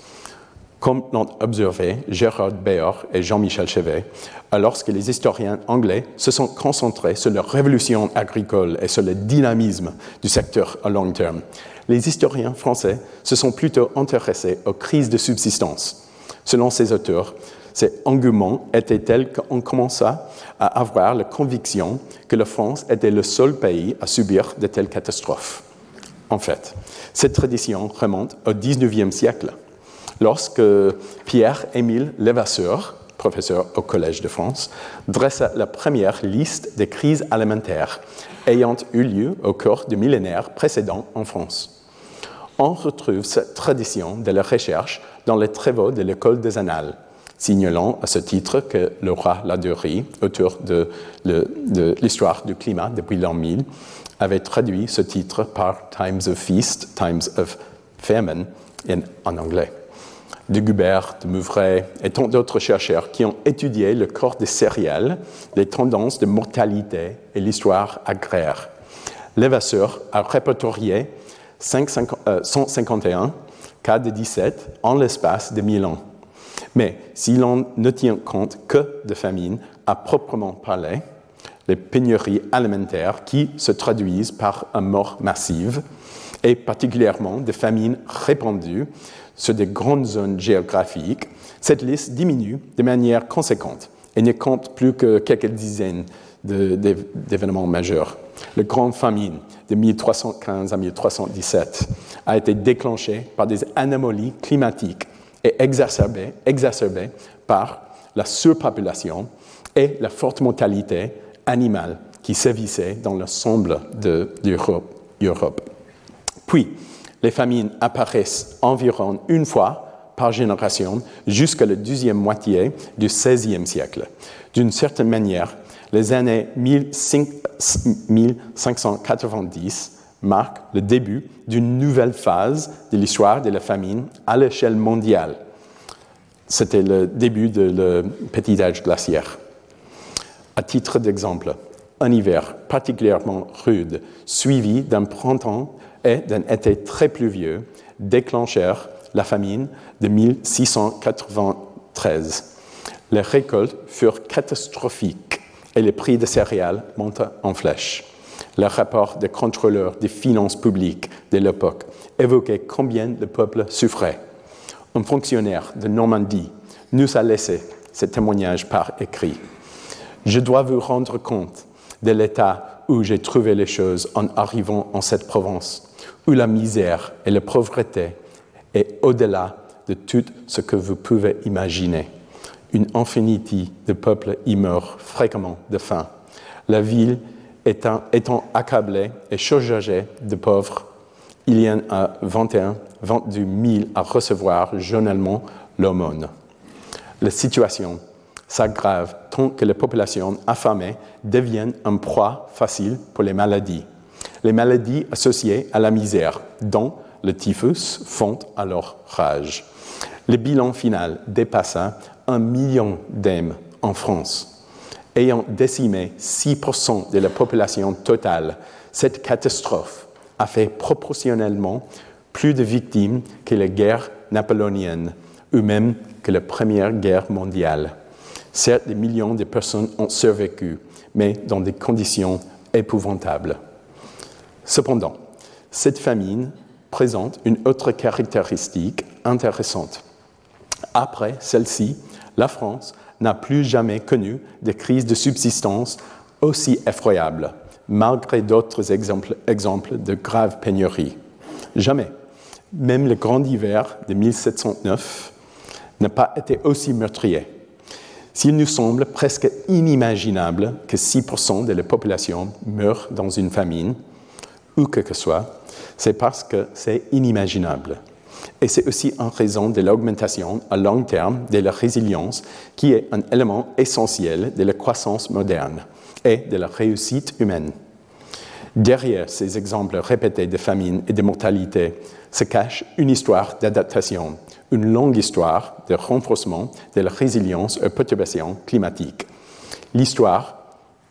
S2: Comme l'ont observé Gérard Baer et Jean-Michel Chevet, lorsque les historiens anglais se sont concentrés sur la révolution agricole et sur le dynamisme du secteur à long terme, les historiens français se sont plutôt intéressés aux crises de subsistance. Selon ces auteurs, ces engouements étaient tels qu'on commença à avoir la conviction que la France était le seul pays à subir de telles catastrophes. En fait, cette tradition remonte au XIXe siècle, lorsque Pierre-Émile Levasseur, professeur au Collège de France, dressa la première liste des crises alimentaires ayant eu lieu au cours du millénaire précédent en France. On retrouve cette tradition de la recherche dans les travaux de l'École des Annales, signalant à ce titre que le roi Ladurie, auteur de, l'histoire du climat depuis l'an 1000, avait traduit ce titre par Times of Feast, Times of Famine en anglais. De Gubert, de Meuvray et tant d'autres chercheurs qui ont étudié le corps des céréales, les tendances de mortalité et l'histoire agraire. Levasseur a répertorié 151 euh, cas de 17 en l'espace de 1000 ans. Mais si l'on ne tient compte que de famine à proprement parler, les pénuries alimentaires qui se traduisent par une mort massive, et particulièrement des famines répandues sur des grandes zones géographiques, cette liste diminue de manière conséquente et ne compte plus que quelques dizaines d'événements majeurs. La grande famine de 1315 à 1317 a été déclenchée par des anomalies climatiques est exacerbé, exacerbé par la surpopulation et la forte mortalité animale qui sévissait dans l'ensemble de l'Europe. Puis, les famines apparaissent environ une fois par génération jusqu'à la deuxième moitié du XVIe siècle. D'une certaine manière, les années 1590 marque le début d'une nouvelle phase de l'histoire de la famine à l'échelle mondiale. C'était le début du petit âge glaciaire. À titre d'exemple, un hiver particulièrement rude, suivi d'un printemps et d'un été très pluvieux, déclenchèrent la famine de 1693. Les récoltes furent catastrophiques et les prix des céréales montent en flèche. Le rapport des contrôleurs des finances publiques de l'époque évoquait combien le peuple souffrait. Un fonctionnaire de Normandie nous a laissé ce témoignage par écrit. Je dois vous rendre compte de l'état où j'ai trouvé les choses en arrivant en cette province, où la misère et la pauvreté est au-delà de tout ce que vous pouvez imaginer. Une infinité de peuples y meurent fréquemment de faim. La ville étant, étant accablé et surchargé de pauvres, il y en a 21, 22 000 à recevoir journellement l'aumône. La situation s'aggrave tant que les populations affamées deviennent un proie facile pour les maladies. Les maladies associées à la misère, dont le typhus, font alors rage. Le bilan final dépassa un million d'âmes en France ayant décimé 6% de la population totale, cette catastrophe a fait proportionnellement plus de victimes que les guerres napoléoniennes ou même que la Première Guerre mondiale. Certes, des millions de personnes ont survécu, mais dans des conditions épouvantables. Cependant, cette famine présente une autre caractéristique intéressante. Après celle-ci, la France n'a plus jamais connu de crise de subsistance aussi effroyable, malgré d'autres exemples, exemples de graves pénuries. Jamais. Même le grand hiver de 1709 n'a pas été aussi meurtrier. S'il nous semble presque inimaginable que 6% de la population meure dans une famine, ou que que soit, c'est parce que c'est inimaginable. Et c'est aussi en raison de l'augmentation à long terme de la résilience qui est un élément essentiel de la croissance moderne et de la réussite humaine. Derrière ces exemples répétés de famine et de mortalité se cache une histoire d'adaptation, une longue histoire de renforcement de la résilience aux perturbations climatiques. L'histoire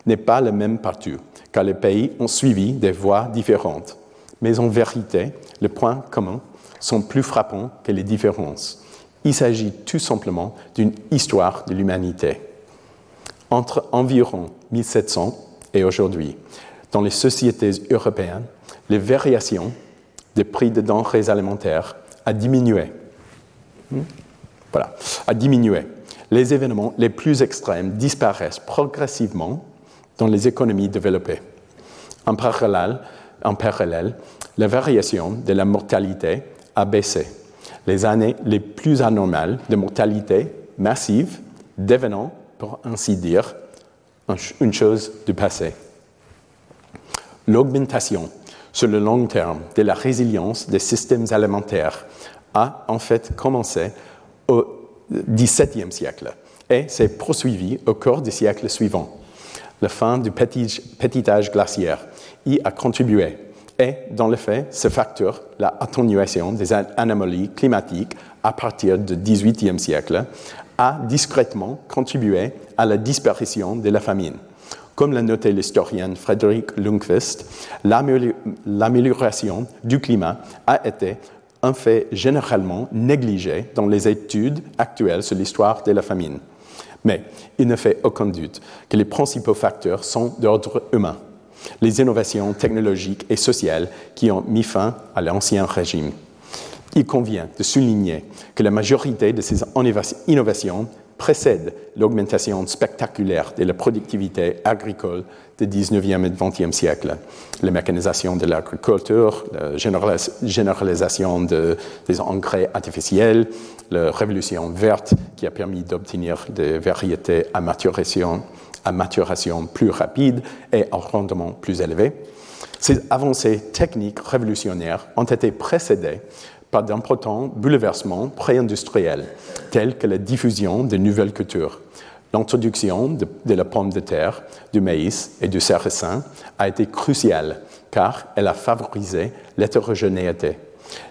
S2: n'est pas la même partout, car les pays ont suivi des voies différentes. Mais en vérité, les points communs sont plus frappants que les différences. Il s'agit tout simplement d'une histoire de l'humanité. Entre environ 1700 et aujourd'hui, dans les sociétés européennes, les variations des prix de denrées alimentaires a diminué. Hmm? Voilà, a diminué. Les événements les plus extrêmes disparaissent progressivement dans les économies développées. En parallèle, la variation de la mortalité a baissé. Les années les plus anormales de mortalité massive devenant, pour ainsi dire, une chose du passé. L'augmentation sur le long terme de la résilience des systèmes alimentaires a en fait commencé au XVIIe siècle et s'est poursuivie au cours des siècles suivants. La fin du petit, petit âge glaciaire y a contribué et, dans le fait, ce facteur, la atténuation des anomalies climatiques à partir du XVIIIe siècle, a discrètement contribué à la disparition de la famine. Comme l'a noté l'historien Frédéric Lundqvist, l'amélioration du climat a été un fait généralement négligé dans les études actuelles sur l'histoire de la famine. Mais il ne fait aucun doute que les principaux facteurs sont d'ordre humain les innovations technologiques et sociales qui ont mis fin à l'ancien régime. Il convient de souligner que la majorité de ces innovations précèdent l'augmentation spectaculaire de la productivité agricole du 19e et 20e siècle. La mécanisation de l'agriculture, la généralisation des engrais artificiels, la révolution verte qui a permis d'obtenir des variétés à maturation plus rapide et à rendement plus élevé. Ces avancées techniques révolutionnaires ont été précédées par d'importants bouleversements pré-industriels, tels que la diffusion de nouvelles cultures. L'introduction de, la pomme de terre, du maïs et du sarrasin a été cruciale car elle a favorisé l'hétérogénéité.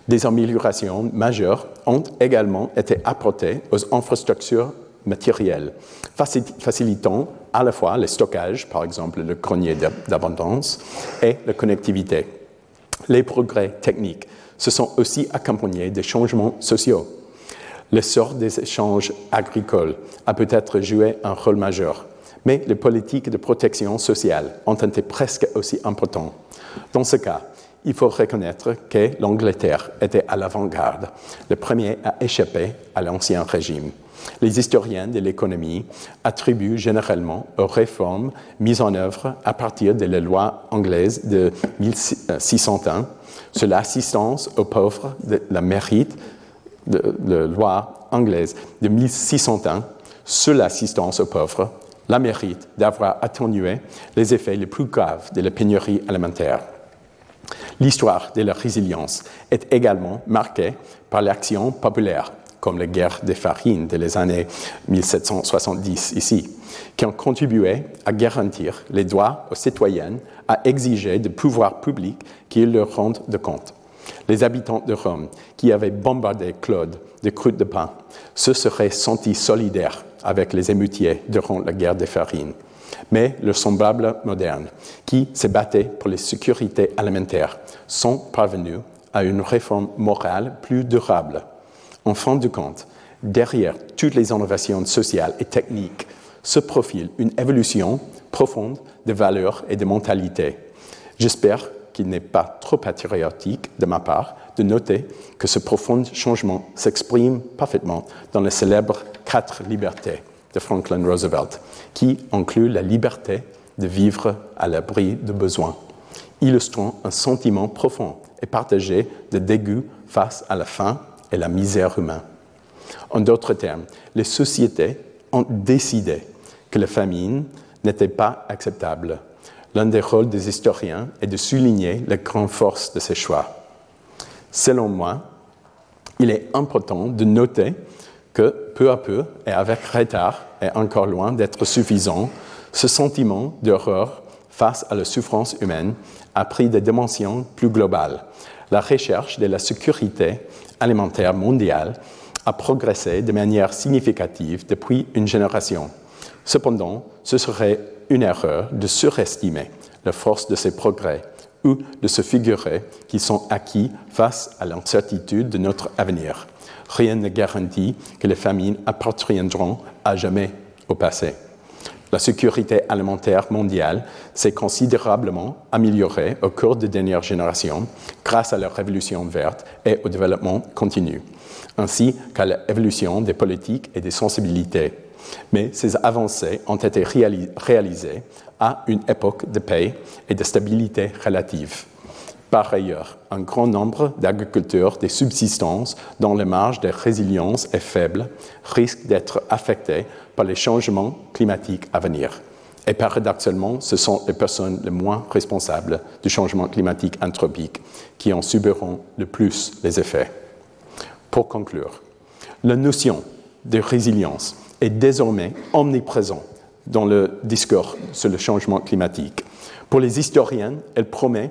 S2: Des améliorations majeures ont également été apportées aux infrastructures matérielles, facilitant à la fois le stockage, par exemple le grenier d'abondance, et la connectivité. Les progrès techniques se sont aussi accompagnés de changements sociaux. L'essor des échanges agricoles a peut-être joué un rôle majeur, mais les politiques de protection sociale ont été presque aussi importantes. Dans ce cas, il faut reconnaître que l'Angleterre était à l'avant-garde, le premier à échapper à l'ancien régime. Les historiens de l'économie attribuent généralement aux réformes mises en œuvre à partir de la loi anglaise de 1601 sur l'assistance aux pauvres la mérite de la loi anglaise de 1601 sur l'assistance aux pauvres, la mérite d'avoir atténué les effets les plus graves de la pénurie alimentaire. L'histoire de la résilience est également marquée par l'action populaire comme les guerres des farines des années 1770 ici, qui ont contribué à garantir les droits aux citoyennes à exiger des pouvoirs publics qu'ils leur rendent de compte. Les habitants de Rome, qui avaient bombardé Claude de croûtes de pain, se seraient sentis solidaires avec les émeutiers durant la guerre des farines. Mais leurs semblables modernes, qui se battaient pour les sécurités alimentaires, sont parvenus à une réforme morale plus durable. En fin de compte, derrière toutes les innovations sociales et techniques se profile une évolution profonde de valeurs et de mentalités. J'espère qu'il n'est pas trop patriotique de ma part de noter que ce profond changement s'exprime parfaitement dans les célèbres quatre libertés de Franklin Roosevelt, qui inclut la liberté de vivre à l'abri de besoins, illustrant un sentiment profond et partagé de dégoût face à la faim et la misère humaine. En d'autres termes, les sociétés ont décidé que la famine n'était pas acceptable. L'un des rôles des historiens est de souligner la grande force de ces choix. Selon moi, il est important de noter que peu à peu, et avec retard, et encore loin d'être suffisant, ce sentiment d'horreur face à la souffrance humaine a pris des dimensions plus globales. La recherche de la sécurité alimentaire mondiale a progressé de manière significative depuis une génération. Cependant, ce serait une erreur de surestimer la force de ces progrès ou de se figurer qu'ils sont acquis face à l'incertitude de notre avenir. Rien ne garantit que les famines appartiendront à jamais au passé. La sécurité alimentaire mondiale s'est considérablement améliorée au cours des dernières générations grâce à la révolution verte et au développement continu, ainsi qu'à l'évolution des politiques et des sensibilités mais ces avancées ont été réalisées à une époque de paix et de stabilité relative. Par ailleurs, un grand nombre d'agriculteurs de subsistance dont les marge de résilience est faible risquent d'être affectés par les changements climatiques à venir. Et paradoxalement, ce sont les personnes les moins responsables du changement climatique anthropique qui en subiront le plus les effets. Pour conclure, la notion de résilience est désormais omniprésent dans le discours sur le changement climatique. Pour les historiens, elle promet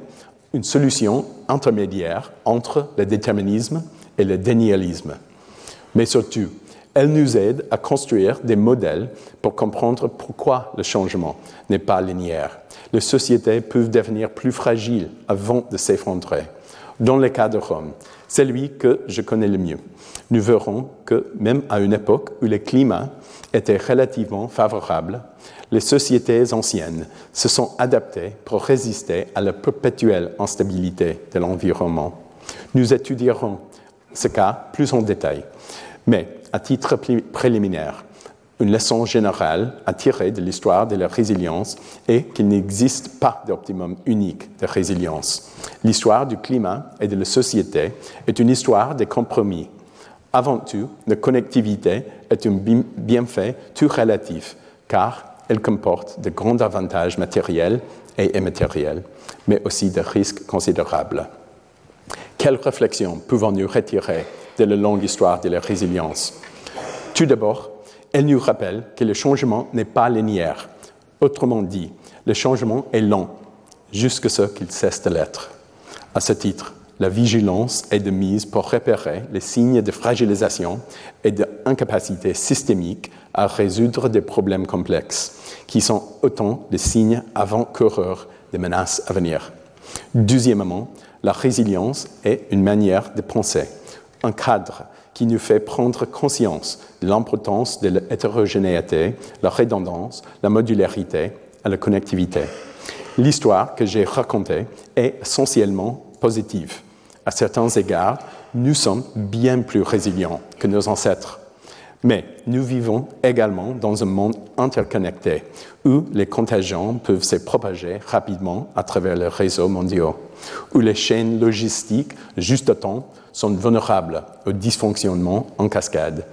S2: une solution intermédiaire entre le déterminisme et le dénialisme. Mais surtout, elle nous aide à construire des modèles pour comprendre pourquoi le changement n'est pas linéaire. Les sociétés peuvent devenir plus fragiles avant de s'effondrer. Dans le cas de Rome, celui que je connais le mieux, nous verrons que même à une époque où le climat était relativement favorable, les sociétés anciennes se sont adaptées pour résister à la perpétuelle instabilité de l'environnement. Nous étudierons ce cas plus en détail, mais à titre préliminaire, une leçon générale à tirer de l'histoire de la résilience est qu'il n'existe pas d'optimum unique de résilience. L'histoire du climat et de la société est une histoire de compromis avant tout, la connectivité est un bienfait tout relatif, car elle comporte de grands avantages matériels et immatériels, mais aussi des risques considérables. Quelles réflexions pouvons-nous retirer de la longue histoire de la résilience? Tout d'abord, elle nous rappelle que le changement n'est pas linéaire. Autrement dit, le changement est lent, jusqu'à ce qu'il cesse de l'être. À ce titre, la vigilance est de mise pour repérer les signes de fragilisation et d'incapacité systémique à résoudre des problèmes complexes, qui sont autant de signes avant-coureurs des menaces à venir. Deuxièmement, la résilience est une manière de penser, un cadre qui nous fait prendre conscience de l'importance de l'hétérogénéité, la redondance, la modularité et la connectivité. L'histoire que j'ai racontée est essentiellement positive. À certains égards, nous sommes bien plus résilients que nos ancêtres. Mais nous vivons également dans un monde interconnecté où les contagions peuvent se propager rapidement à travers les réseaux mondiaux, où les chaînes logistiques juste à temps sont vulnérables au dysfonctionnement en cascade,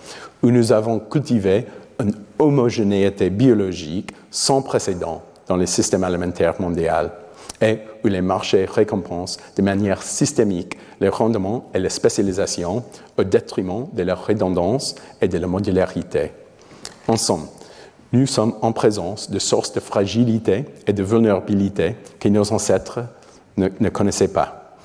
S2: où nous avons cultivé une homogénéité biologique sans précédent dans le système alimentaire mondial et où les marchés récompensent de manière systémique les rendements et les spécialisations au détriment de leur redondance et de la modularité. Ensemble, nous sommes en présence de sources de fragilité et de vulnérabilité que nos ancêtres ne, ne connaissaient pas.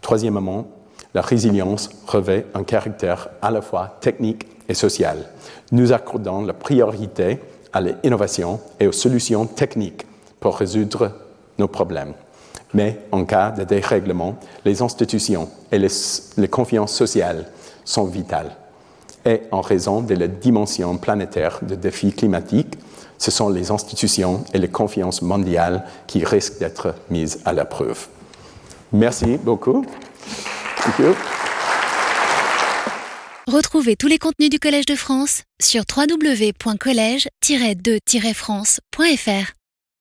S2: Troisièmement, la résilience revêt un caractère à la fois technique et social, nous accordant la priorité à l'innovation et aux solutions techniques pour résoudre nos problèmes. Mais en cas de dérèglement, les institutions et les, les confiances sociales sont vitales. Et en raison de la dimension planétaire des défis climatiques, ce sont les institutions et les confiances mondiales qui risquent d'être mises à la preuve. Merci beaucoup.
S1: Retrouvez tous les contenus du Collège de France sur www.colège-2-france.fr.